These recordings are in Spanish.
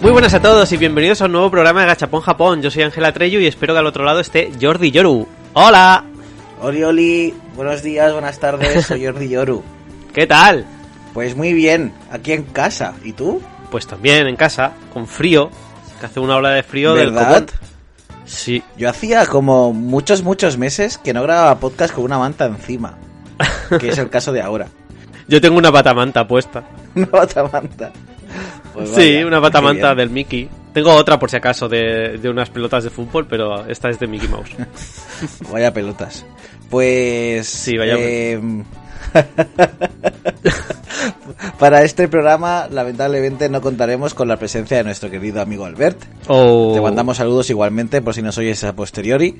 Muy buenas a todos y bienvenidos a un nuevo programa de Gachapón Japón. Yo soy Ángela Treyu y espero que al otro lado esté Jordi Yoru. ¡Hola! Oli, oli, buenos días, buenas tardes, soy Jordi Yoru. ¿Qué tal? Pues muy bien, aquí en casa. ¿Y tú? Pues también en casa, con frío, que hace una ola de frío ¿Verdad? del copón. Sí, Yo hacía como muchos, muchos meses que no grababa podcast con una manta encima. Que es el caso de ahora. yo tengo una patamanta puesta. Una bata manta. Pues sí, vaya, una qué patamanta bien. del Mickey. Tengo otra por si acaso de, de unas pelotas de fútbol, pero esta es de Mickey Mouse. Vaya pelotas. Pues... Sí, vaya em, Para este programa, lamentablemente, no contaremos con la presencia de nuestro querido amigo Albert. Oh. Te mandamos saludos igualmente por si nos oyes a posteriori.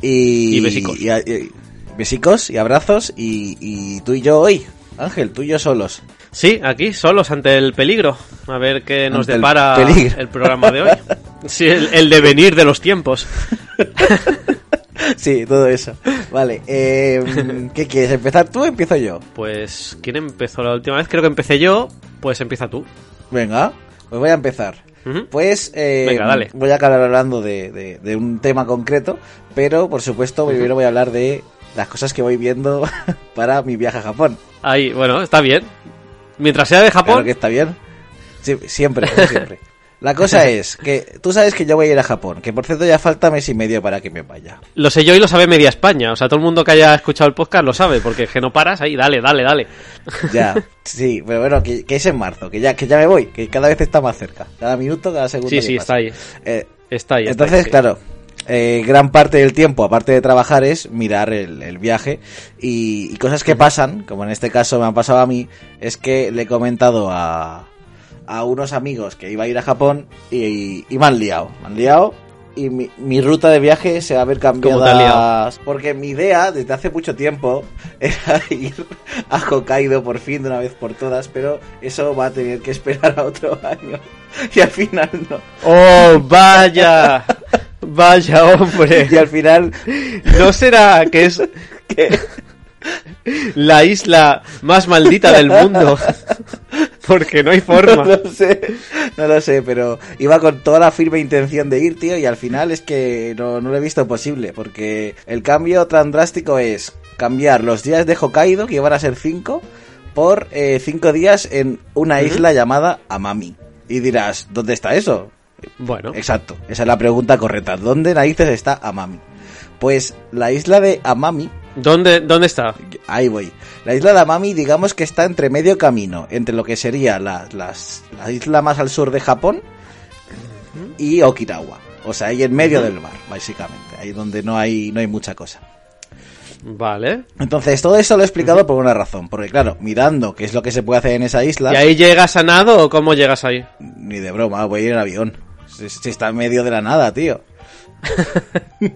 Y, Y besicos. Y, y- besicos y abrazos. Y, tú y yo hoy, Ángel, tú y yo solos. Sí, aquí, solos ante el peligro. A ver qué nos Ante el depara peligro. el programa de hoy. Sí, el, el devenir de los tiempos. Sí, todo eso. Vale, eh, ¿qué quieres? ¿Empezar tú o empiezo yo? Pues, ¿quién empezó la última vez? Creo que empecé yo. Pues empieza tú. Venga, pues voy a empezar. Pues eh, Venga, dale. voy a acabar hablando de, de- de un tema concreto, pero por supuesto primero voy a hablar de las cosas que voy viendo para mi viaje a Japón. Ahí, bueno, está bien. Mientras sea de Claro Japón, que está bien. Sí, siempre, siempre. La cosa es que tú sabes que yo voy a ir a Japón, que por cierto ya falta mes y medio para que me vaya. lo sé yo y lo sabe media España. O sea, todo el mundo que haya escuchado el podcast lo sabe, porque es que no paras ahí, dale, dale, dale. Ya, sí, pero bueno, que, que es en marzo, que ya, que ya me voy, que cada vez está más cerca. Cada minuto, cada segundo. Sí, sí, pasa. está ahí. Eh, Está ahí. está Entonces, ahí, sí. claro, eh, gran parte del tiempo, aparte de trabajar, es mirar el, el viaje y, y cosas que pasan, como en este caso me han pasado a mí, es que le he comentado a, a unos amigos que iba a ir a Japón y, y me han liado, me han liado y mi, mi ruta de viaje se va a ver ¿Cómo te ha cambiada porque mi idea desde hace mucho tiempo era ir a Hokkaido por fin de una vez por todas, pero eso va a tener que esperar a otro año y al final no. ¡Oh, vaya! Vaya, hombre. Y al final ¿No será que es la isla más maldita del mundo? Porque no hay No forma. lo sé, no lo sé, pero iba con toda la firme intención de ir, tío, y al final es que no, no lo he visto posible, porque el cambio tan drástico es cambiar los días de Hokkaido, que iban a ser cinco, por eh, cinco días en una isla llamada Amami. Y dirás, ¿dónde está eso? Bueno, Exacto, esa es la pregunta correcta. ¿Dónde narices está Amami? Pues la isla de Amami ¿dónde, dónde está? Ahí voy. La isla de Amami, digamos que está entre medio camino, entre lo que sería la, las- la isla más al sur de Japón y Okinawa. O sea, ahí en medio del mar, básicamente. Ahí donde no hay, no hay mucha cosa. Vale. Entonces, todo eso lo he explicado por una razón. Porque, claro, mirando qué es lo que se puede hacer en esa isla, ¿Y ahí llegas a nado o cómo llegas ahí? ni de broma, voy a ir en avión. Si, si está en medio de la nada, tío.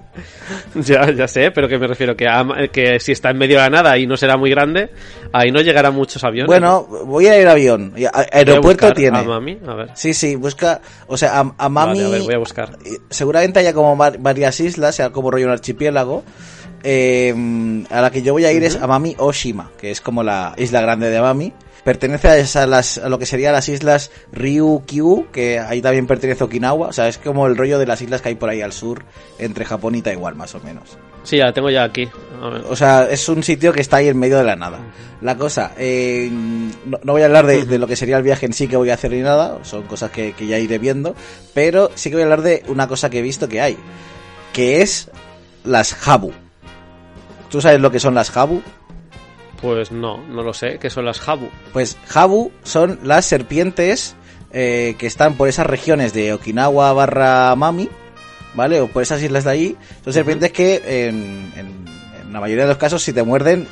Ya, ya sé, pero que me refiero que, a- que si está en medio de la nada y no será muy grande, ahí no llegarán muchos aviones. Bueno, voy a ir avión. A- a aeropuerto buscar tiene. A Mami, a ver. Sí, sí, busca. O sea, a, a Mami. Vale, a ver, voy a buscar. Seguramente haya como var- varias islas, sea como rollo un archipiélago. Eh, a la que yo voy a ir es Amami Oshima, que es como la isla grande de Amami. Pertenece a, esa- las, a lo que serían las islas Ryukyu, que ahí también pertenece Okinawa. O sea, es como el rollo de las islas que hay por ahí al sur, entre Japón y Taiwán, más o menos. Sí, ya la tengo ya aquí. A ver. O sea, es un sitio que está ahí en medio de la nada. La cosa, eh, no, no voy a hablar de, de lo que sería el viaje en sí que voy a hacer ni nada, son cosas que, que ya iré viendo, pero sí que voy a hablar de una cosa que he visto que hay, que es las Habu. ¿Tú sabes lo que son las Habu? Pues no, no lo sé. ¿Qué son las Habu? Pues Habu son las serpientes eh, que están por esas regiones de Okinawa barra Mami, ¿vale? O por esas islas de allí. Son serpientes que en, en- en la mayoría de los casos si te muerden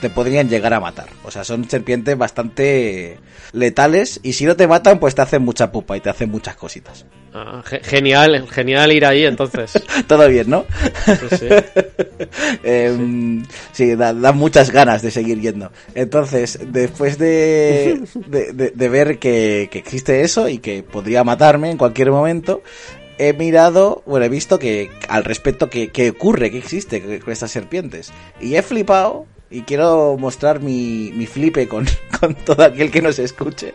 te podrían llegar a matar. O sea, son serpientes bastante letales y si no te matan pues te hacen mucha pupa y te hacen muchas cositas. Ah, ge- genial, genial ir ahí entonces. Todo bien, ¿no? Sí, sí. Em, sí, da, da muchas ganas de seguir yendo. Entonces, después de, de, de- de ver que, que existe eso y que podría matarme en cualquier momento, he mirado, bueno, he visto que al respecto que, que ocurre, que existe con estas serpientes. Y he flipado y quiero mostrar mi, mi flipe con, con todo aquel que nos escuche.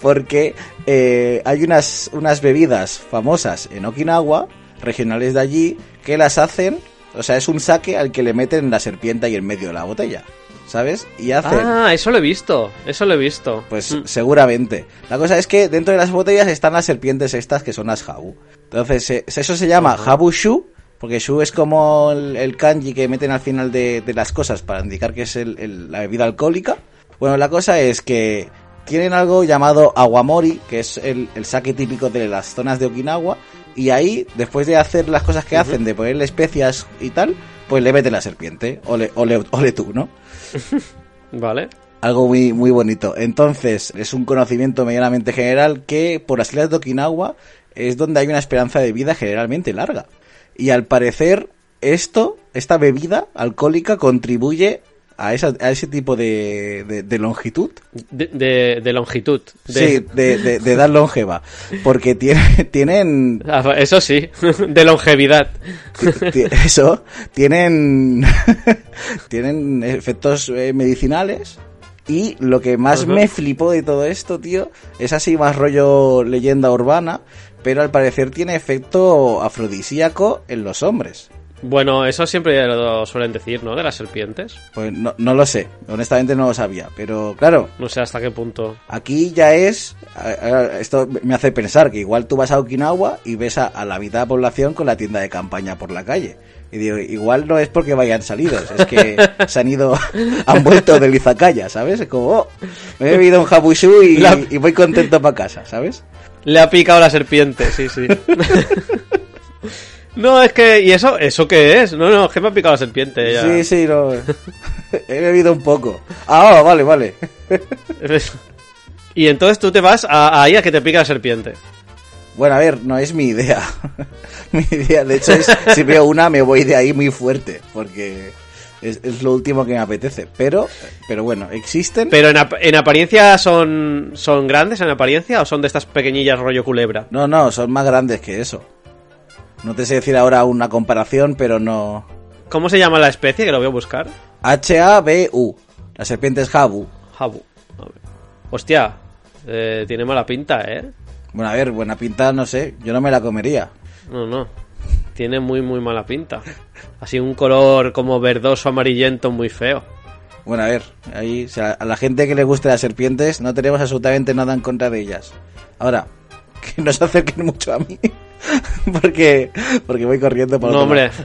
Porque eh, hay unas, unas bebidas famosas en Okinawa, regionales de allí, que las hacen, o sea, es un saque al que le meten la serpiente ahí en medio de la botella, ¿sabes? Y hacen... Ah, eso lo he visto, eso lo he visto. Pues Mm. seguramente. La cosa es que dentro de las botellas están las serpientes estas que son las habu. Entonces, eh, eso se llama habu shu, porque shu es como el, el kanji que meten al final de, de las cosas para indicar que es el- el- la bebida alcohólica. Bueno, la cosa es que tienen algo llamado aguamori, que es el, el sake típico de las zonas de Okinawa, y ahí, después de hacer las cosas que hacen, de ponerle especias y tal, pues le meten la serpiente. Ole, ole, ole tú, ¿no? Vale. Algo muy, muy bonito. Entonces, es un conocimiento medianamente general que por las islas de Okinawa es donde hay una esperanza de vida generalmente larga. Y al parecer, esto, esta bebida alcohólica contribuye a, esa, a ese tipo de, de, de longitud. De, de- de longitud. De- Sí, de, edad longeva. Porque tiene, tienen Ah, Eso sí, de longevidad. Eso tienen tienen efectos eh, medicinales y lo que más me flipó de todo esto tío es así más rollo leyenda urbana pero al parecer tiene efecto afrodisíaco en los hombres Bueno, eso siempre lo suelen decir, ¿no? De las serpientes. pues no, no lo sé honestamente no lo sabía pero claro No sé hasta qué punto. Aquí ya es, esto me hace pensar que igual tú vas a Okinawa y ves a, a la mitad de la población con la tienda de campaña por la calle. Y digo, igual no es porque vayan salidos, es que se han ido, han vuelto del Izakaya, ¿sabes? Es como, oh, me he bebido un y, La- y voy contento para casa, ¿sabes? Le ha picado la serpiente, sí, sí. no, es que... ¿Y eso? ¿Eso qué es? No, no, es que me ha picado la serpiente. ya. Sí, sí, no. He bebido un poco. Ah, vale, vale. Y entonces tú te vas a, ahí a que te pica la serpiente. Bueno, a ver, no es mi idea. mi idea, de hecho, es si veo una me voy de ahí muy fuerte, porque es, es lo último que me apetece. Pero, pero bueno, existen. Pero en, ap- en apariencia son, son grandes, en apariencia, o son de estas pequeñillas rollo culebra. No, no, son más grandes que eso. No te sé decir ahora una comparación, pero no. ¿Cómo se llama la especie? Que lo voy a buscar. H-A-B-U. La serpiente es. Jabu. A ver. Hostia, eh, tiene mala pinta, ¿eh? Bueno, a ver, buena pinta, no sé. Yo no me la comería. No, no. Tiene muy, muy mala pinta. Así un color como verdoso, amarillento, muy feo. Bueno, a ver, ahí, o sea, a la gente que le guste las serpientes, no tenemos absolutamente nada en contra de ellas. Ahora, que no se acerquen mucho a mí, porque, porque voy corriendo por No, hombre.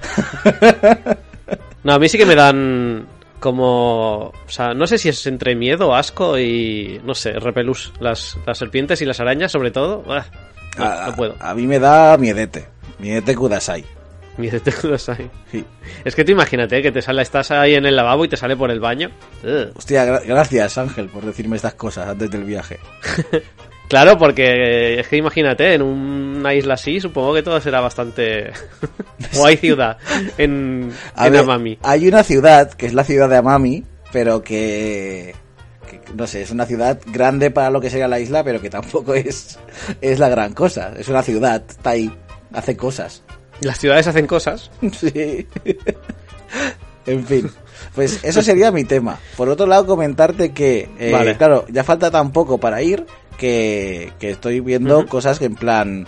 No, a mí sí que me dan como... O sea, no sé si es entre miedo, asco y... No sé, repelús. Las, las serpientes y las arañas, sobre todo. Ah, no, A, no puedo. a mí me da miedete. Miedete Kudasai. Miedo te quedas ahí. Sí. Es que tú imagínate que te sale, estás ahí en el lavabo y te sale por el baño. Ugh. Hostia, gra- gracias Ángel por decirme estas cosas antes del viaje. Claro, porque eh, es que imagínate, en una isla así, supongo que todo será bastante... o hay ciudad en, A en ver, Amami. Hay una ciudad, que es la ciudad de Amami, pero que, que, no sé, es una ciudad grande para lo que sería la isla, pero que tampoco es, es la gran cosa. Es una ciudad, está ahí, hace cosas. Las ciudades hacen cosas. Sí. en fin. Pues eso sería mi tema. Por otro lado, comentarte que, eh, Vale. claro, ya falta tan poco para ir que, que estoy viendo cosas que en plan...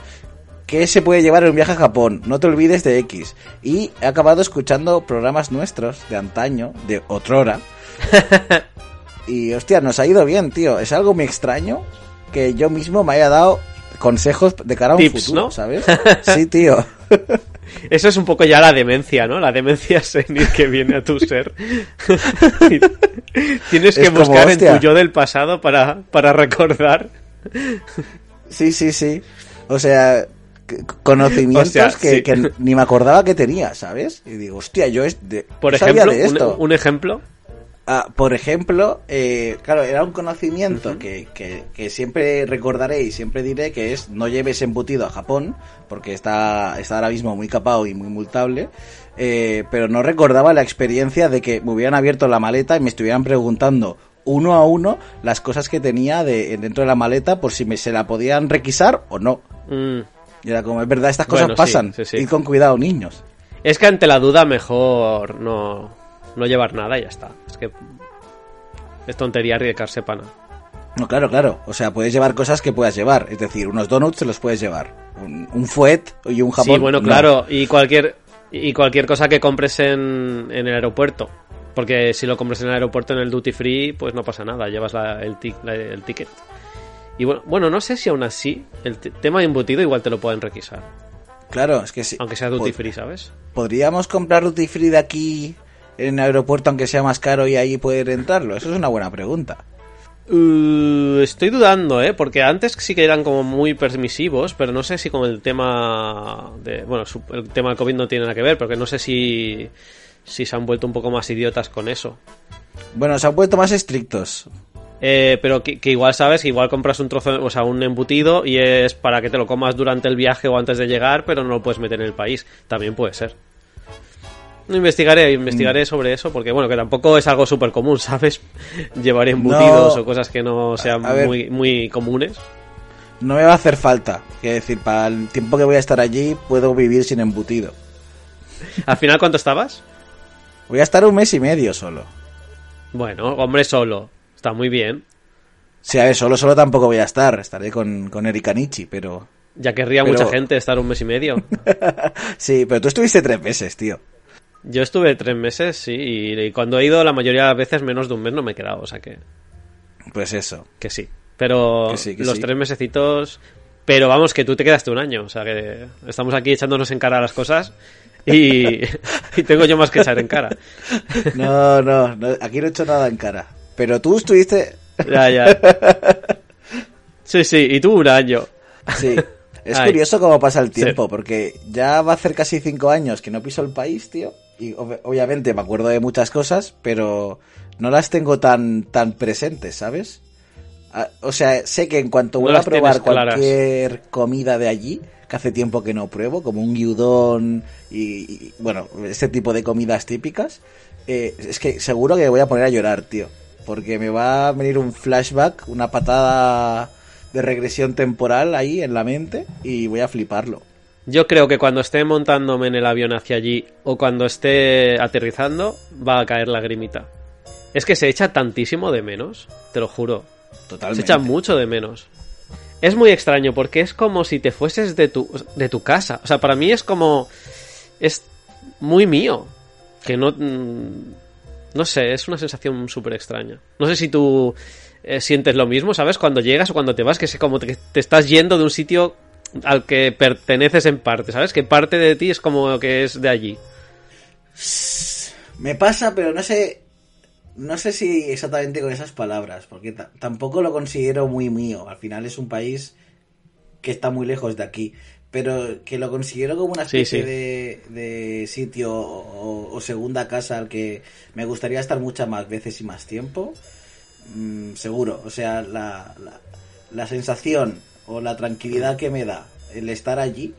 ¿Qué se puede llevar en un viaje a Japón? No te olvides de X. Y he acabado escuchando programas nuestros de antaño, de otrora. y hostia, nos ha ido bien, tío. Es algo muy extraño que yo mismo me haya dado consejos de cara a un Tips, futuro, ¿no? ¿sabes? Sí, tío. Eso es un poco ya la demencia, ¿no? La demencia senil que viene a tu ser. Tienes que Es como, buscar en tu yo del pasado para, para recordar. Sí, sí, sí. O sea, conocimientos que, sí. que ni me acordaba que tenía, ¿sabes? Y digo, hostia, yo es de, Por ejemplo, de esto. un, un ejemplo. Ah, por ejemplo, eh, claro, era un conocimiento que, que- que siempre recordaré y siempre diré que es no lleves embutido a Japón, porque está, está ahora mismo muy capado y muy multable, eh, pero no recordaba la experiencia de que me hubieran abierto la maleta y me estuvieran preguntando uno a uno las cosas que tenía de, dentro de la maleta por si me se la podían requisar o no. Mm. Y era como, es verdad, estas cosas Bueno, sí, pasan. sí, sí. Id con cuidado, niños. Es que ante la duda mejor no, no llevar nada y ya está. Es que es tontería arriesgarse pana. No, claro, claro. O sea, puedes llevar cosas que puedas llevar. Es decir, unos donuts se los puedes llevar. Un, un fuet y un jabón. Sí, bueno, no. claro. Y cualquier, y cualquier cosa que compres en, en el aeropuerto. Porque si lo compras en el aeropuerto en el duty free, pues no pasa nada. Llevas la- el, tic- la- el ticket. Y bueno, bueno, no sé si aún así el te- tema de embutido igual te lo pueden requisar. Claro, es que sí. Aunque sea duty free, ¿sabes? ¿Podríamos comprar duty free de aquí en el aeropuerto aunque sea más caro y ahí poder entrarlo? Eso es una buena pregunta. Uh, estoy dudando, ¿eh? Porque antes sí que eran como muy permisivos, pero no sé si con el tema de... Bueno, el tema del COVID no tiene nada que ver, porque no sé si, si se han vuelto un poco más idiotas con eso. Bueno, se han vuelto más estrictos. Eh, pero que, que igual sabes, que igual compras un trozo, o sea, un embutido y es para que te lo comas durante el viaje o antes de llegar, pero no lo puedes meter en el país. También puede ser. Investigaré, investigaré sobre eso, porque bueno, que tampoco es algo súper común, ¿sabes? Llevar embutidos No. o cosas que no sean ver. muy, muy comunes. No me va a hacer falta. Quiero decir, para el tiempo que voy a estar allí, puedo vivir sin embutido. ¿Al final cuánto estabas? Voy a estar un mes y medio solo. Bueno, hombre solo. Está muy bien. Sí, a ver, solo, solo tampoco voy a estar. Estaré con, con Erika Nichi, pero... Ya querría Pero- mucha gente estar un mes y medio. Sí, pero tú estuviste tres meses, tío. Yo estuve tres meses, sí, y, cuando he ido la mayoría de las veces menos de un mes no me he quedado, o sea que, Pues eso. que sí. Pero Que sí, que los sí. tres mesecitos... Pero vamos, que tú te quedaste un año, o sea que estamos aquí echándonos en cara las cosas y, y tengo yo más que echar en cara. No, no, no, aquí no he hecho nada en cara. Pero tú estuviste... Ya, ya. Sí, sí, y tú un año. Sí. Es Ay. curioso cómo pasa el tiempo, Sí. porque ya va a hacer casi cinco años que no piso el país, tío. Y ob- obviamente me acuerdo de muchas cosas, pero no las tengo tan, tan presentes, ¿sabes? O sea, sé que en cuanto No vuelva a probar claras. cualquier comida de allí, que hace tiempo que no pruebo, como un gyudon y, y, bueno, ese tipo de comidas típicas, eh, es que seguro que me voy a poner a llorar, tío. Porque me va a venir un flashback, una patada de regresión temporal ahí en la mente y voy a fliparlo. Yo creo que cuando esté montándome en el avión hacia allí o cuando esté aterrizando va a caer la grimita. Es que se echa tantísimo de menos, te lo juro. Se Totalmente. echa mucho de menos. Es muy extraño porque es como si te fueses de tu, de tu casa. O sea, para mí es como... Es muy mío. Que no... mm, No sé, es una sensación súper extraña. No sé si tú eh, sientes lo mismo, ¿sabes? Cuando llegas o cuando te vas, que es como te, te estás yendo de un sitio al que perteneces en parte, ¿sabes? Que parte de ti es como que es de allí. Me pasa, pero no sé. No sé si exactamente con esas palabras, porque ta- tampoco lo considero muy mío. Al final es un país que está muy lejos de aquí, pero que lo considero como una Sí, especie sí. De, de sitio o, o segunda casa al que me gustaría estar muchas más veces y más tiempo. Mm, seguro, o sea, la, la, la sensación o la tranquilidad que me da el estar allí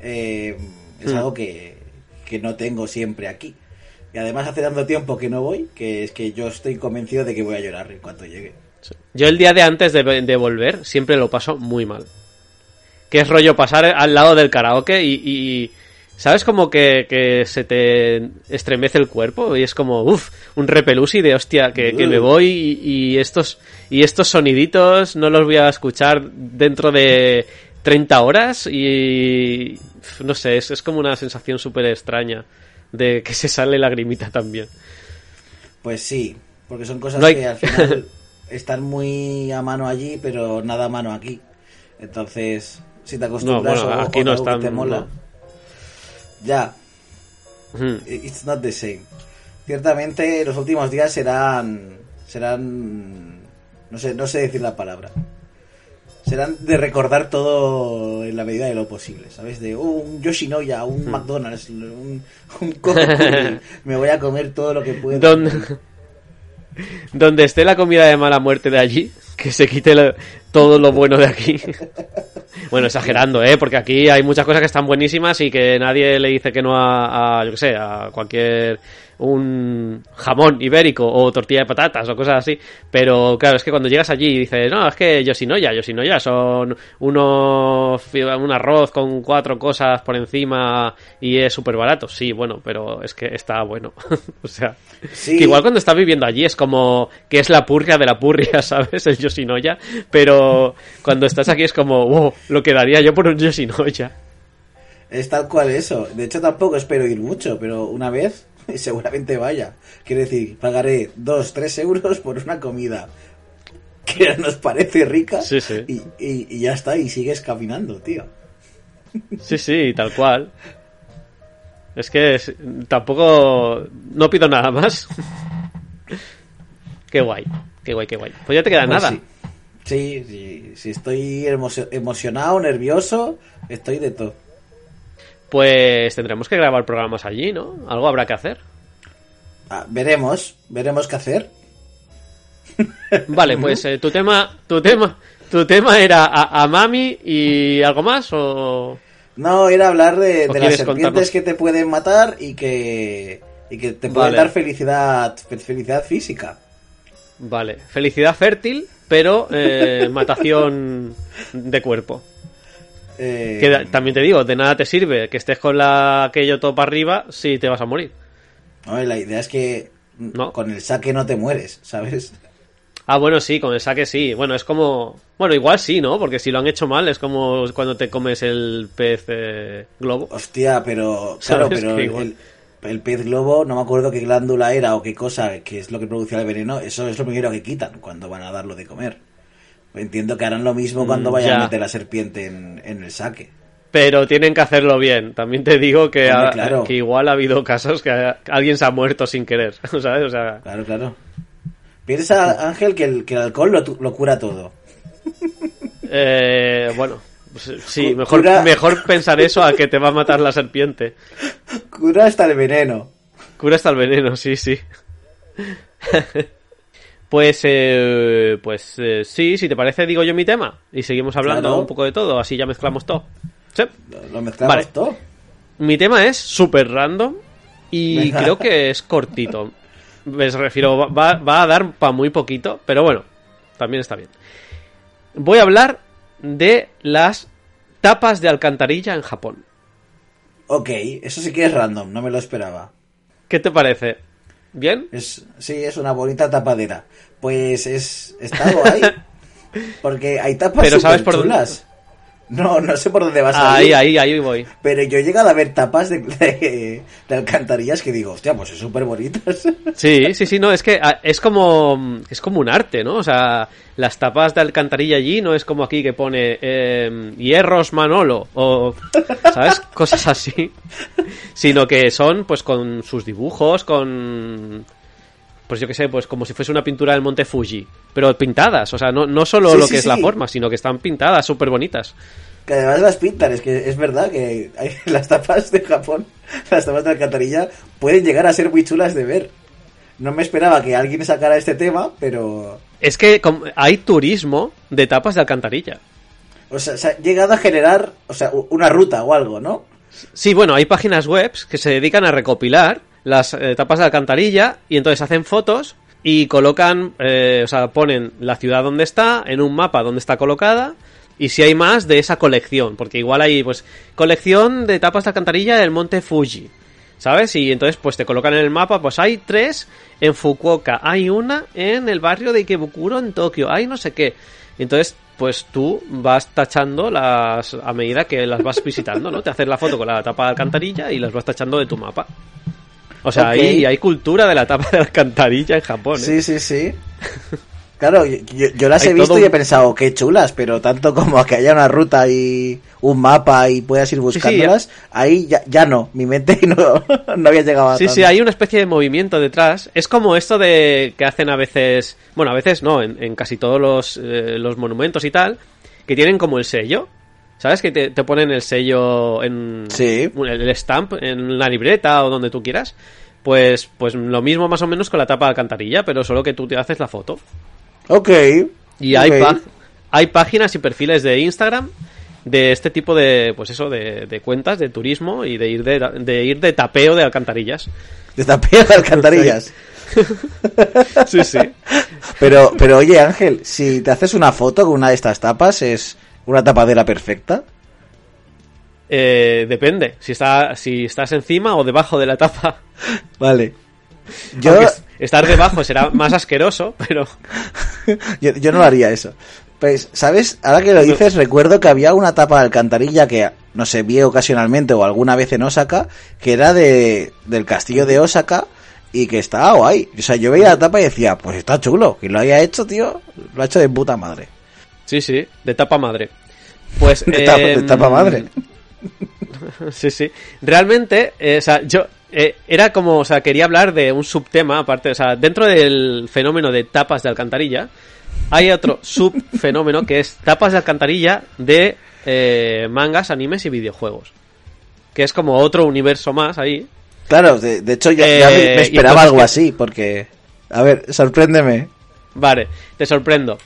eh, es Hmm. algo que, que no tengo siempre aquí. Y además hace tanto tiempo que no voy que es que yo estoy convencido de que voy a llorar en cuanto llegue. Yo el día de antes de, de volver siempre lo paso muy mal. Que es rollo pasar al lado del karaoke y... y- ¿Sabes como que, que se te estremece el cuerpo? Y es como, uff, un repelusi de hostia, que, que me voy y, y estos, y estos soniditos no los voy a escuchar dentro de 30 horas y... No sé, es, es como una sensación súper extraña de que se sale lagrimita también. Pues sí, porque son cosas No hay- que al final están muy a mano allí, pero nada a mano aquí. Entonces, si te acostumbras No, bueno, o- aquí o no están, te mola, no. Ya, it's not the same. Ciertamente los últimos días serán serán no sé, no sé decir la palabra. serán de recordar todo en la medida de lo posible, ¿sabes? De oh, un Yoshinoya, un McDonald's, un, un. Me voy a comer todo lo que pueda. Donde, donde esté la comida de mala muerte de allí, que se quite lo- todo lo bueno de aquí. bueno, exagerando, ¿eh? Porque aquí hay muchas cosas que están buenísimas y que nadie le dice que no a, a, yo qué sé, a cualquier un jamón ibérico o tortilla de patatas o cosas así. Pero claro, es que cuando llegas allí y dices, no, es que Yoshinoya, Yoshinoya son unos, un arroz con cuatro cosas por encima y es súper barato. Sí, bueno, pero es que está bueno. o sea, Sí. que igual cuando estás viviendo allí es como que es la purria de la purria, ¿sabes? El Yoshinoya. Pero cuando estás aquí es como, wow, lo que daría yo por un Yoshinoya. Es tal cual eso. De hecho, tampoco espero ir mucho, pero una vez seguramente vaya. Quiere decir, pagaré 2, 3 euros por una comida que nos parece rica Sí, sí. Y, y- y ya está, y sigues caminando, tío. Sí, sí, tal cual. Es que es- tampoco no pido nada más. qué guay, qué guay, qué guay. Pues ya te queda Pues nada. sí. Sí, sí, sí, estoy emo- emocionado, nervioso, estoy de todo. Pues tendremos que grabar programas allí, ¿no? Algo habrá que hacer. Ah, veremos, veremos qué hacer. Vale, pues eh, tu tema, tu tema, tu tema era a, a Mami y algo más o No, era hablar de, ¿O de las serpientes contarnos? que te pueden matar y que, y que te pueden Vale. dar felicidad, fe- felicidad física. Vale, felicidad fértil, pero eh, matación de cuerpo. Eh, Que da- también te digo, de nada te sirve que estés con la aquello todo para arriba si te vas a morir. no, la idea es que No. con el saque no te mueres, ¿sabes? Ah, bueno, sí, con el saque sí. Bueno, es como. Bueno, igual sí, ¿no? Porque si lo han hecho mal es como cuando te comes el pez eh, globo. Hostia, pero claro, Sabes pero que el, igual. el- el pez globo, no me acuerdo qué glándula era o qué cosa, que es lo que producía el veneno, eso es lo primero que quitan cuando van a darlo de comer. Entiendo que harán lo mismo cuando Mm, vayan ya. a meter la serpiente en, en el saque. Pero tienen que hacerlo bien. También te digo que, Hombre, ha- claro. que igual ha habido casos que ha- alguien se ha muerto sin querer. ¿Sabes? O sea. Claro, claro. Piensa, Ángel, que el, que el alcohol lo, lo cura todo. eh, bueno. Pues, Sí, Cu- mejor, cura- mejor pensar eso a que te va a matar la serpiente. Cura hasta el veneno. Cura hasta el veneno, sí, sí. pues, eh, pues eh, sí, si te parece, digo yo mi tema. Y seguimos hablando Claro. un poco de todo, así ya mezclamos todo. Sí. Lo, mezclamos Vale. todo. Mi tema es súper random y creo que es cortito. Me refiero, va, va a dar para muy poquito, pero bueno, también está bien. Voy a hablar de las tapas de alcantarilla en Japón. Ok, eso sí que es random, no me lo esperaba. ¿Qué te parece? ¿Bien? Es, sí, es una bonita tapadera. Pues es, está guay. Porque hay tapas Pero ¿sabes por dónde? No, no sé por dónde vas a Ahí, ir. ahí, ahí voy. Pero yo he llegado a ver tapas de, de, de alcantarillas que digo, hostia, pues es súper bonitas. Sí, sí, sí, no, es que ah, es como es como un arte, ¿no? O sea, las tapas de alcantarilla allí no es como aquí que pone eh, hierros Manolo o, ¿sabes? Cosas así. Sino que son, pues, con sus dibujos, con... Pues yo qué sé, pues como si fuese una pintura del Monte Fuji. Pero pintadas, o sea, no, no solo Sí, lo sí, que es la forma, sino que están pintadas, súper bonitas. Que además las pintan, es que es verdad que hay, las tapas de Japón, las tapas de alcantarilla, pueden llegar a ser muy chulas de ver. No me esperaba que alguien sacara este tema, pero... Es que hay turismo de tapas de alcantarilla. O sea, se ha llegado a generar, o sea, una ruta o algo, ¿no? Sí, bueno, hay páginas web que se dedican a recopilar las eh, tapas de alcantarilla y entonces hacen fotos y colocan, eh, o sea, ponen la ciudad donde está, en un mapa donde está colocada y si hay más de esa colección, porque igual hay, pues, colección de tapas de alcantarilla del monte Fuji, ¿sabes? Y entonces, pues te colocan en el mapa, pues hay tres en Fukuoka, hay una en el barrio de Ikebukuro en Tokio, hay no sé qué. Entonces, pues tú vas tachando las a medida que las vas visitando, ¿no? Te haces la foto con la tapa de alcantarilla y las vas tachando de tu mapa. O sea, Ok. hay, hay cultura de la tapa de alcantarilla en Japón, ¿eh? Sí, sí, sí. Claro, yo, las he visto y he pensado, qué chulas, pero tanto como a que haya una ruta y un mapa y puedas ir buscándolas, ahí ya, ya no, mi mente no, no había llegado a Sí, tanto. sí, hay una especie de movimiento detrás. Es como esto de que hacen a veces, bueno, a veces no, en, en casi todos los, eh, los monumentos y tal, que tienen como el sello. ¿Sabes? Que te, te ponen el sello en Sí. el, stamp en la libreta o donde tú quieras. Pues, pues lo mismo más o menos con la tapa de alcantarilla, pero solo que tú te haces la foto. Ok. Y hay, hay páginas y perfiles de Instagram de este tipo de, pues eso, de, de cuentas de turismo y de ir de, de ir de tapeo de alcantarillas. De tapeo de alcantarillas. Sí, sí. Pero, pero oye, Ángel, si te haces una foto con una de estas tapas, ¿es una tapadera perfecta? Eh, depende, si, está, si estás encima o debajo de la tapa. Vale. Yo, estar debajo será más asqueroso, pero... yo, yo no lo haría eso. Pues, ¿sabes? Ahora que lo dices, recuerdo que había una tapa de alcantarilla que, no sé, vi ocasionalmente o alguna vez en Osaka, que era de, del castillo de Osaka y que estaba guay. O sea, yo veía la tapa y decía, pues está chulo. Que lo haya hecho, tío, lo ha hecho de puta madre. Sí, sí, de tapa madre. Pues... De tapa, de em, tapa madre. Sí, sí. Realmente, eh, o sea, yo eh, era como, o sea, quería hablar de un subtema, aparte, o sea, dentro del fenómeno de tapas de alcantarilla, hay otro subfenómeno que es tapas de alcantarilla de eh, mangas, animes y videojuegos. Que es como otro universo más ahí. Claro, de, de hecho ya, ya me, me y esperaba algo que- así, porque... A ver, sorpréndeme. Vale, te sorprendo.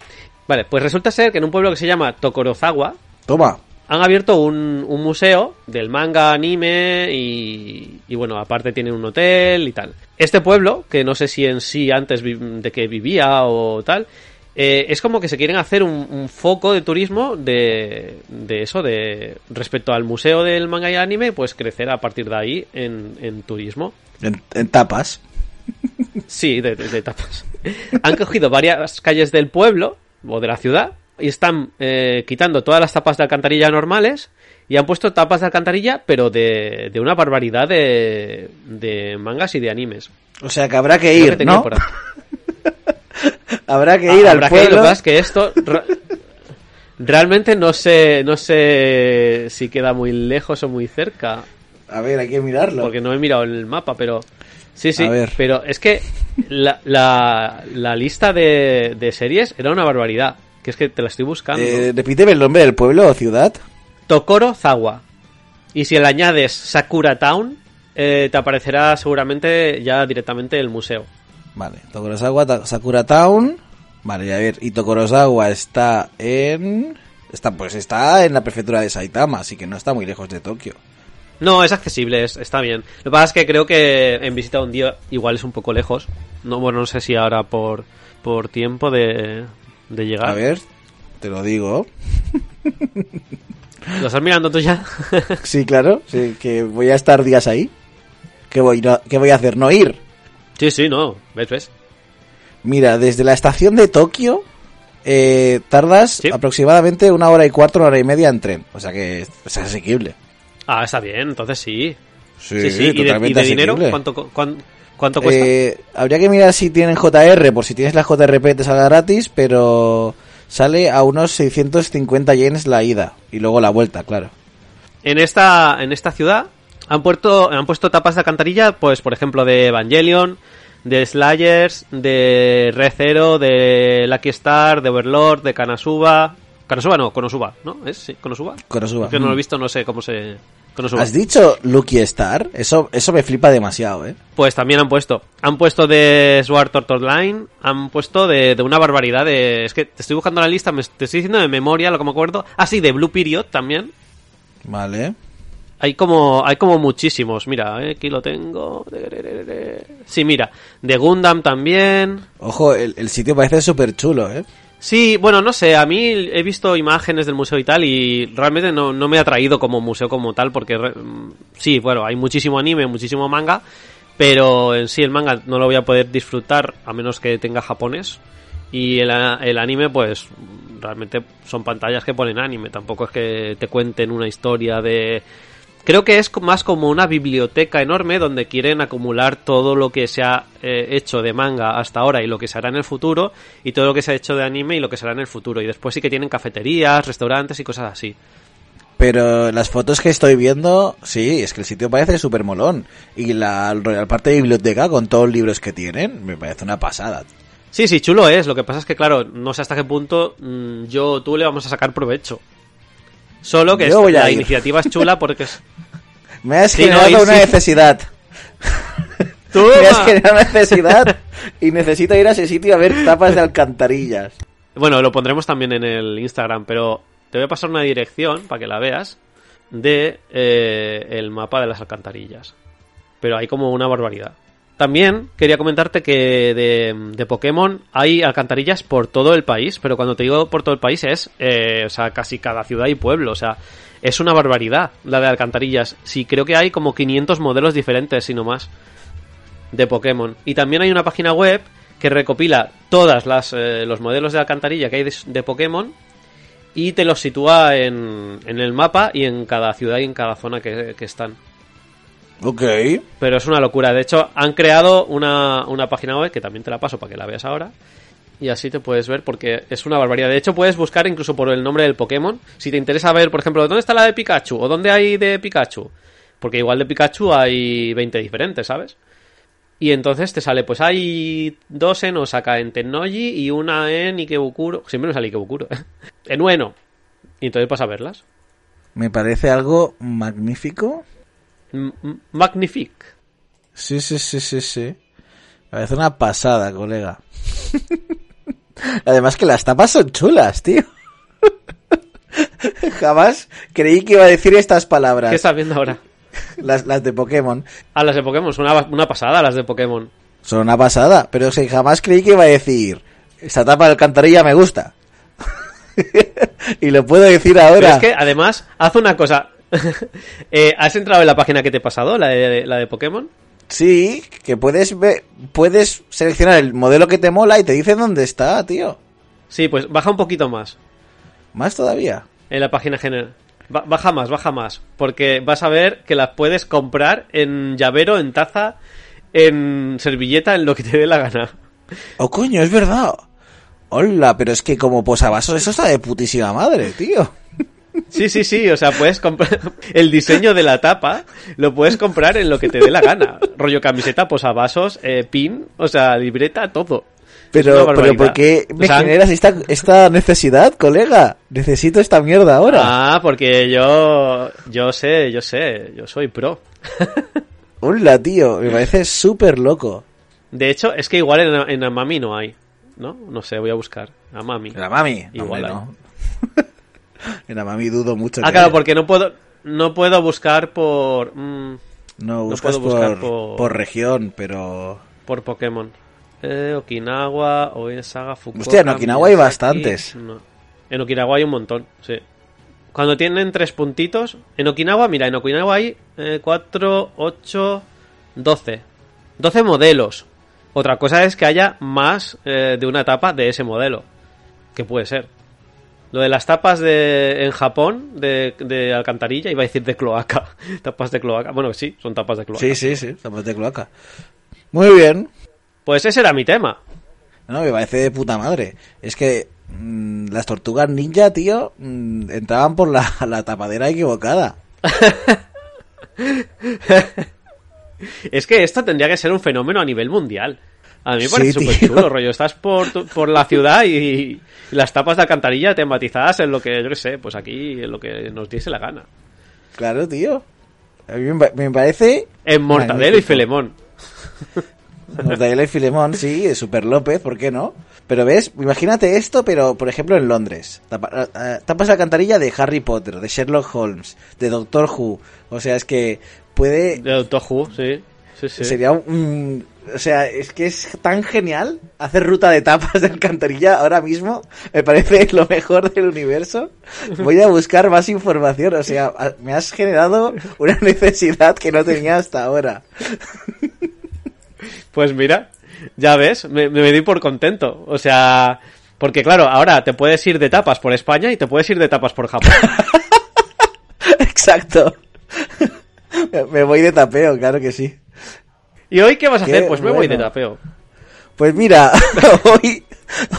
Vale, pues resulta ser que en un pueblo que se llama Tokorozawa, Toma. han abierto un, un museo del manga, anime y, y bueno, aparte tienen un hotel y tal. Este pueblo, que no sé si en sí antes de que vivía o tal, eh, es como que se quieren hacer un, un foco de turismo de, de eso, de respecto al museo del manga y anime, pues crecer a partir de ahí en, en turismo. En, en tapas. Sí, de, de- de tapas. Han cogido varias calles del pueblo o de la ciudad y están eh, quitando todas las tapas de alcantarilla normales y han puesto tapas de alcantarilla, pero de, de una barbaridad de, de mangas y de animes. O sea que habrá que ir, que ¿no? Habrá que ir Ah, al habrá que ir, lo que pueblo. pasa es que esto realmente no sé, no sé si queda muy lejos o muy cerca. A ver, hay que mirarlo. porque no he mirado el mapa, pero sí, sí, pero es que la, la, la lista de, de series era una barbaridad, que es que te la estoy buscando. Eh, repíteme el nombre del pueblo o ciudad. Tokoro Zawa. Y si le añades Sakura Town, eh, te aparecerá seguramente ya directamente el museo. Vale, Tokorozawa, Sakura Town. Vale, a ver, y Tokorozawa está en... Está, pues está en la prefectura de Saitama, así que no está muy lejos de Tokio. No, es accesible, es- está bien. Lo que pasa es que creo que en visita un día igual es un poco lejos. No, bueno, no sé si ahora por, por tiempo de, de llegar. A ver, te lo digo. ¿Lo estás mirando tú ya? Sí, claro, sí, que voy a estar días ahí. ¿Qué voy, no- ¿Qué voy a hacer? ¿No ir? sí, sí, no. ¿Ves, ves? Mira, desde la estación de Tokio eh, tardas Sí. aproximadamente una hora y cuatro, una hora y media en tren. O sea que es asequible. Ah, está bien, entonces sí. Sí, Sí, sí. ¿Y de, y totalmente de dinero? ¿Cuánto, cu- cuán- cuánto cuesta? Eh, habría que mirar si tienen JR, por si tienes la JRP te sale gratis, pero sale a unos 650 yens la ida y luego la vuelta, claro. En esta, en esta ciudad han puesto, han puesto tapas de alcantarilla, pues por ejemplo de Evangelion, de Slayers, de Red Zero, de Lucky Star, de Overlord, de Kanasuba. Kanasuba no, Konosuba, ¿no? ¿Es? Sí, Konosuba. Konosuba. Que no lo he visto, no sé cómo se... ¿Has dicho Lucky Star? Eso, eso me flipa demasiado, ¿eh? Pues también han puesto. Han puesto de Sword Art Online, han puesto de, de una barbaridad de... Es que te estoy buscando la lista, me, te estoy diciendo de memoria lo que me acuerdo. Ah, sí, de Blue Period también. Vale. Hay como, hay como muchísimos. Mira, eh, aquí lo tengo. Sí, mira. De Gundam también. Ojo, el, el sitio parece súper chulo, ¿eh? Sí, bueno, no sé, a mí he visto imágenes del museo y tal y realmente no, no me ha traído como museo como tal porque mm, sí, bueno, hay muchísimo anime, muchísimo manga, pero en sí el manga no lo voy a poder disfrutar a menos que tenga japonés y el, el anime pues realmente son pantallas que ponen anime, tampoco es que te cuenten una historia de... Creo que es más como una biblioteca enorme donde quieren acumular todo lo que se ha eh, hecho de manga hasta ahora y lo que se hará en el futuro y todo lo que se ha hecho de anime y lo que será en el futuro. Y después sí que tienen cafeterías, restaurantes y cosas así. Pero las fotos que estoy viendo, sí, es que el sitio parece súper molón. Y la, la parte de biblioteca con todos los libros que tienen, me parece una pasada. Sí, sí, chulo es. Lo que pasa es que, claro, no sé hasta qué punto mm, yo o tú le vamos a sacar provecho. Solo que la ir. iniciativa es chula porque es... Me has Sí, generado no, una sí. necesidad. ¡Toma! Me has generado una necesidad y necesito ir a ese sitio a ver tapas de alcantarillas. Bueno, lo pondremos también en el Instagram, pero te voy a pasar una dirección para que la veas de eh, el mapa de las alcantarillas. Pero hay como una barbaridad. También quería comentarte que de, Pokémon hay alcantarillas por todo el país, pero cuando te digo por todo el país es, eh, o sea, casi cada ciudad y pueblo, o sea, es una barbaridad la de alcantarillas. Sí, creo que hay como 500 modelos diferentes, si no más, de Pokémon. Y también hay una página web que recopila todas las eh, los modelos de alcantarilla que hay de, Pokémon y te los sitúa en, en el mapa y en cada ciudad y en cada zona que están. Ok. Pero es una locura. De hecho, han creado una, una página web que también te la paso para que la veas ahora. Y así te puedes ver porque es una barbaridad. De hecho, puedes buscar incluso por el nombre del Pokémon. Si te interesa ver, por ejemplo, ¿dónde está la de Pikachu? ¿O dónde hay de Pikachu? Porque igual de Pikachu hay 20 diferentes, ¿sabes? Y entonces te sale, pues hay dos en Osaka, en Tennoji y una en Ikebukuro. Siempre me sale Ikebukuro. en Ueno. Y entonces vas a verlas. Me parece algo magnífico. Magnifique. Sí, sí, sí, sí, sí. Parece una pasada, colega. Además que las tapas son chulas, tío. Jamás creí que iba a decir estas palabras. ¿Qué estás viendo ahora? Las, las de Pokémon. A las de Pokémon, son una, una pasada las de Pokémon. Son una pasada. Pero o sea, jamás creí que iba a decir. Esta tapa de alcantarilla me gusta. y lo puedo decir Pero ahora. es que además, haz una cosa. Eh, ¿Has entrado en la página que te he pasado, la de, la de Pokémon? Sí, que puedes ver, puedes seleccionar el modelo que te mola y te dice dónde está, tío. Sí, pues baja un poquito más Más todavía. en la página general. Ba- baja más, baja más. Porque vas a ver que las puedes comprar en llavero, en taza, en servilleta, en lo que te dé la gana. Oh, coño, es verdad. Hola, pero es que como posavasos eso está de putísima madre, tío. Sí, sí, sí, o sea, puedes comprar el diseño de la tapa, lo puedes comprar en lo que te dé la gana. Rollo camiseta, posavasos, eh, pin, o sea, libreta, todo. Pero, pero. ¿por qué me O sea, generas esta, esta necesidad, colega? Necesito esta mierda ahora. Ah, porque yo, yo sé, yo sé, yo soy pro. Hola, tío, me parece súper loco. De hecho, es que igual en, en Amami no hay, ¿no? No sé, voy a buscar. Amami. La mami. No, Igual hay. no. En la mami dudo mucho. Ah, que claro, haya. porque no puedo, no puedo buscar por, mm, No, buscas puedo buscar por, por- por región, pero... por Pokémon. Eh, Okinawa, Oesaga, Fukuoka... Hostia, en Okinawa hay bastantes. no. En Okinawa hay un montón, sí. Cuando tienen tres puntitos... En Okinawa, mira, en Okinawa hay eh, 4, 8, 12. 12 modelos. Otra cosa es que haya más eh, de una etapa de ese modelo. Que puede ser. Lo de las tapas de en Japón de, de alcantarilla, iba a decir de cloaca. tapas de cloaca. Bueno, sí, son tapas de cloaca. Sí, sí, sí, estamos de cloaca. Muy bien. Pues ese era mi tema. No, me parece de puta madre. Es que mm, las tortugas ninja, tío, mm, entraban por la, la tapadera equivocada. Es que esto tendría que ser un fenómeno a nivel mundial. A mí me parece súper chulo, rollo. Estás por, tu- por la ciudad y, y las tapas de alcantarilla tematizadas en lo que, yo qué sé, pues aquí en lo que nos diese la gana. Claro, tío. A mí me, pa- me parece... En Mortadelo y. Filemón. Mortadelo y Filemón, sí, es Super López, ¿por qué no? Pero ves, imagínate esto, pero por ejemplo en Londres. Tapa- tapas la alcantarilla de Harry Potter, de Sherlock Holmes, de Doctor Who. O sea, es que puede... De Doctor Who, sí. Sí, sí. Sería un... O sea, es que es tan genial hacer ruta de tapas de alcantarilla ahora mismo. Me parece lo mejor del universo. Voy a buscar más información. O sea, me has generado una necesidad que no tenía hasta ahora. Pues mira, ya ves, me, me di por contento. O sea, porque claro, ahora te puedes ir de tapas por España y te puedes ir de tapas por Japón. Exacto. Me voy de tapeo, claro que sí. ¿Y hoy qué vas a Qué hacer? Pues me voy de tapeo. Pues mira, hoy,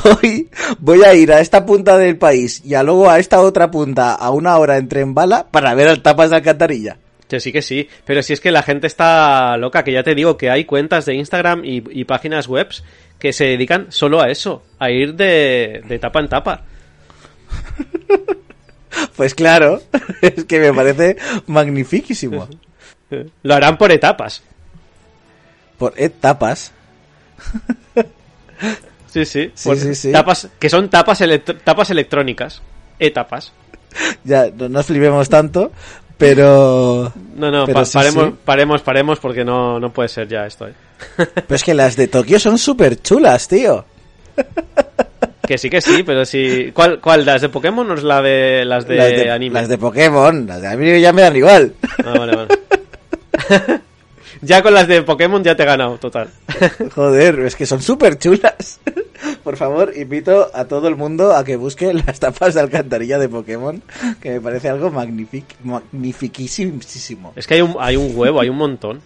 hoy voy a ir a esta punta del país y a luego a esta otra punta a una hora en tren bala para ver tapas de alcantarilla. Que sí, que sí. Pero si es que la gente está loca, que ya te digo que hay cuentas de Instagram y, y páginas webs que se dedican solo a eso, a ir de, de tapa en tapa. Pues claro, es que me parece magnificísimo. Lo harán por etapas. Por etapas. Sí, sí. Sí, por sí, sí. Tapas, que son tapas, electro- tapas electrónicas. Etapas. Ya, no nos flipemos tanto, pero... No, no, Pero pa- paremos, paremos, paremos, porque no, no puede ser ya esto. ¿eh? Pero es que las de Tokio son súper chulas, tío. Que sí, que sí, pero sí. ¿Cuál, cuál? ¿Las de Pokémon o es la de las de, las, de anime? las de Pokémon, las de anime ya me dan igual. Ah, vale, vale. Ya con las de Pokémon ya te he ganado, total. Joder, es que son súper chulas. Por favor, invito a todo el mundo a que busque las tapas de alcantarilla de Pokémon, que me parece algo magnifiquísimo. Es que hay un, hay un huevo, hay un montón.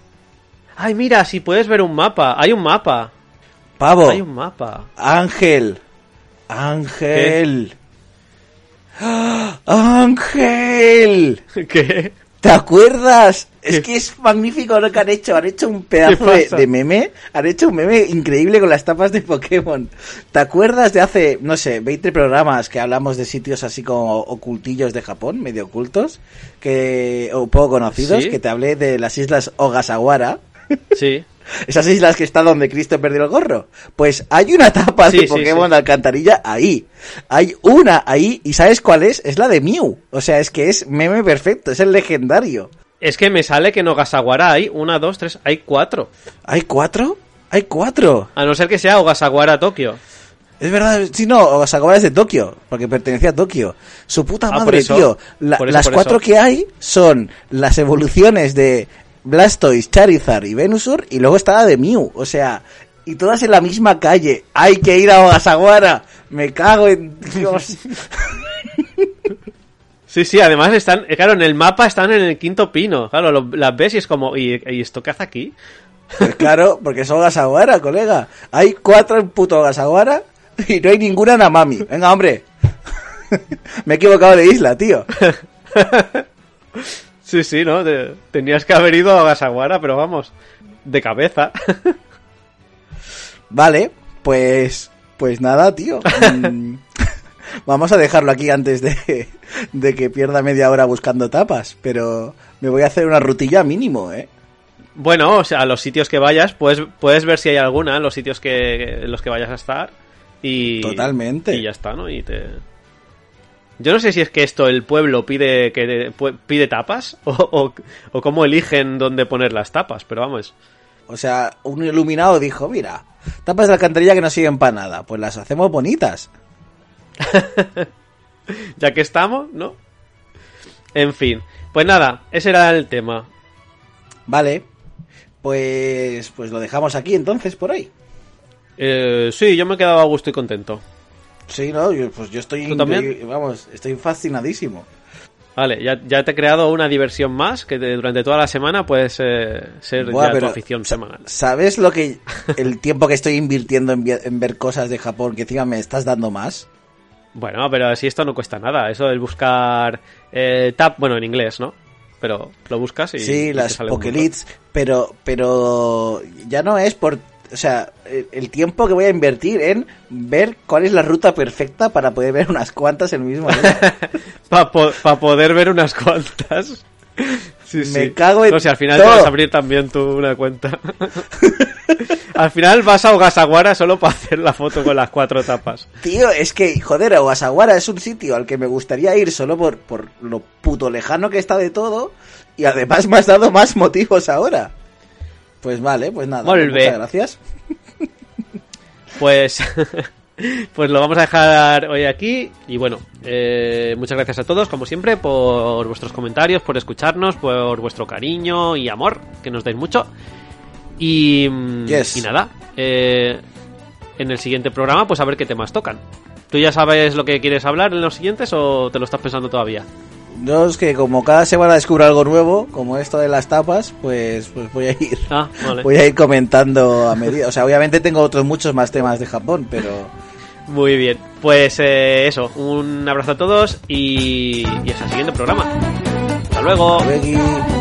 Ay, mira, si puedes ver un mapa. Hay un mapa. Pavo, Hay un mapa. Ángel, Ángel. Ángel. ¿Qué? ¿Te acuerdas? Es que es magnífico lo que han hecho. Han hecho un pedazo ¿Qué de, meme. Han hecho un meme increíble con las tapas de Pokémon. ¿Te acuerdas de hace, no sé, 20 programas que hablamos de sitios así como ocultillos de Japón, medio ocultos, que, o poco conocidos, Sí. que te hablé de las islas Ogasawara? Sí. Esas islas que está donde Cristo perdió el gorro. Pues hay una tapa Sí, de Pokémon sí. de alcantarilla ahí. Hay una ahí, y ¿sabes cuál es? Es la de Mew. O sea, es que es meme perfecto, es el legendario. Es que me sale que en Ogasawara hay una, dos, tres, hay cuatro. ¿Hay cuatro? Hay cuatro. A no ser que sea Ogasawara Tokio. Es verdad, sí, no, Ogasawara es de Tokio, porque pertenecía a Tokio. Su puta Ah, madre, eso, tío. La- por eso, las cuatro que hay son las evoluciones de Blastoise, Charizard y Venusaur, y luego está la de Mew. O sea, y todas en la misma calle. Hay que ir a Ogasawara. Me cago en Dios. Sí, sí, además están, eh, claro, en el mapa están en el quinto pino. Claro, lo- las ves y es como, ¿y, y esto qué hace aquí? Pues claro, porque es Ogasawara, colega. Hay cuatro en puto Ogasawara y no hay ninguna en Amami. Venga, hombre. Me he equivocado de isla, tío. Sí, sí, ¿no? Te- tenías que haber ido a Ogasawara, pero vamos, de cabeza. Vale, pues pues nada, tío. Mm, Vamos a dejarlo aquí antes de, de que pierda media hora buscando tapas, pero me voy a hacer una rutilla mínimo, ¿eh? Bueno, o sea, a los sitios que vayas, puedes, puedes ver si hay alguna en los sitios que, en los que vayas a estar. Y, Totalmente. Y ya está, ¿no? Y te... Yo no sé si es que esto el pueblo pide que pide tapas o, o, o cómo eligen dónde poner las tapas, pero vamos. O sea, un iluminado dijo, mira, tapas de alcantarilla que no sirven para nada, pues las hacemos bonitas. Ya que estamos, ¿no? En fin, pues nada, ese era el tema. Vale, pues pues lo dejamos aquí entonces por hoy. Eh, sí, yo me he quedado a gusto y contento. Sí, no, yo, pues yo estoy, ¿Tú también? increí- vamos, estoy fascinadísimo. Vale, ya, ya te he creado una diversión más que durante toda la semana puedes eh, ser Buah, ya pero, tu afición semanal. ¿Sabes lo que el tiempo que estoy invirtiendo en, ver cosas de Japón que encima me estás dando más? Bueno, pero si esto no cuesta nada, eso es buscar eh, tap, bueno, en inglés, ¿no? Pero lo buscas y... sí, las Pokélits, pero pero ya no es por, o sea, el, tiempo que voy a invertir en ver cuál es la ruta perfecta para poder ver unas cuantas el mismo día. Para poder ver unas cuantas. Sí, Me sí. cago en No sé, al final todo. te vas a abrir también tú una cuenta. al final vas a Ogasawara solo para hacer la foto con las cuatro tapas. Tío, es que, joder, Ogasawara es un sitio al que me gustaría ir solo por, por lo puto lejano que está de todo y además me has dado más motivos ahora. Pues vale, pues nada, Molt muchas gracias. Pues, pues lo vamos a dejar hoy aquí. Y bueno, eh, muchas gracias a todos, como siempre, por vuestros comentarios, por escucharnos, por vuestro cariño y amor, que nos dais mucho. Y, mm, Yes. y nada, eh, en el siguiente programa, pues a ver qué temas tocan. ¿Tú ya sabes lo que quieres hablar en los siguientes o te lo estás pensando todavía? Yo es que como cada semana descubro algo nuevo, como esto de las tapas, pues, pues voy a ir. Ah, vale. Voy a ir comentando a medida. O sea, obviamente tengo otros muchos más temas de Japón, pero Muy bien. Pues eh, eso, un abrazo a todos y, y hasta el siguiente programa. Hasta luego. Luego,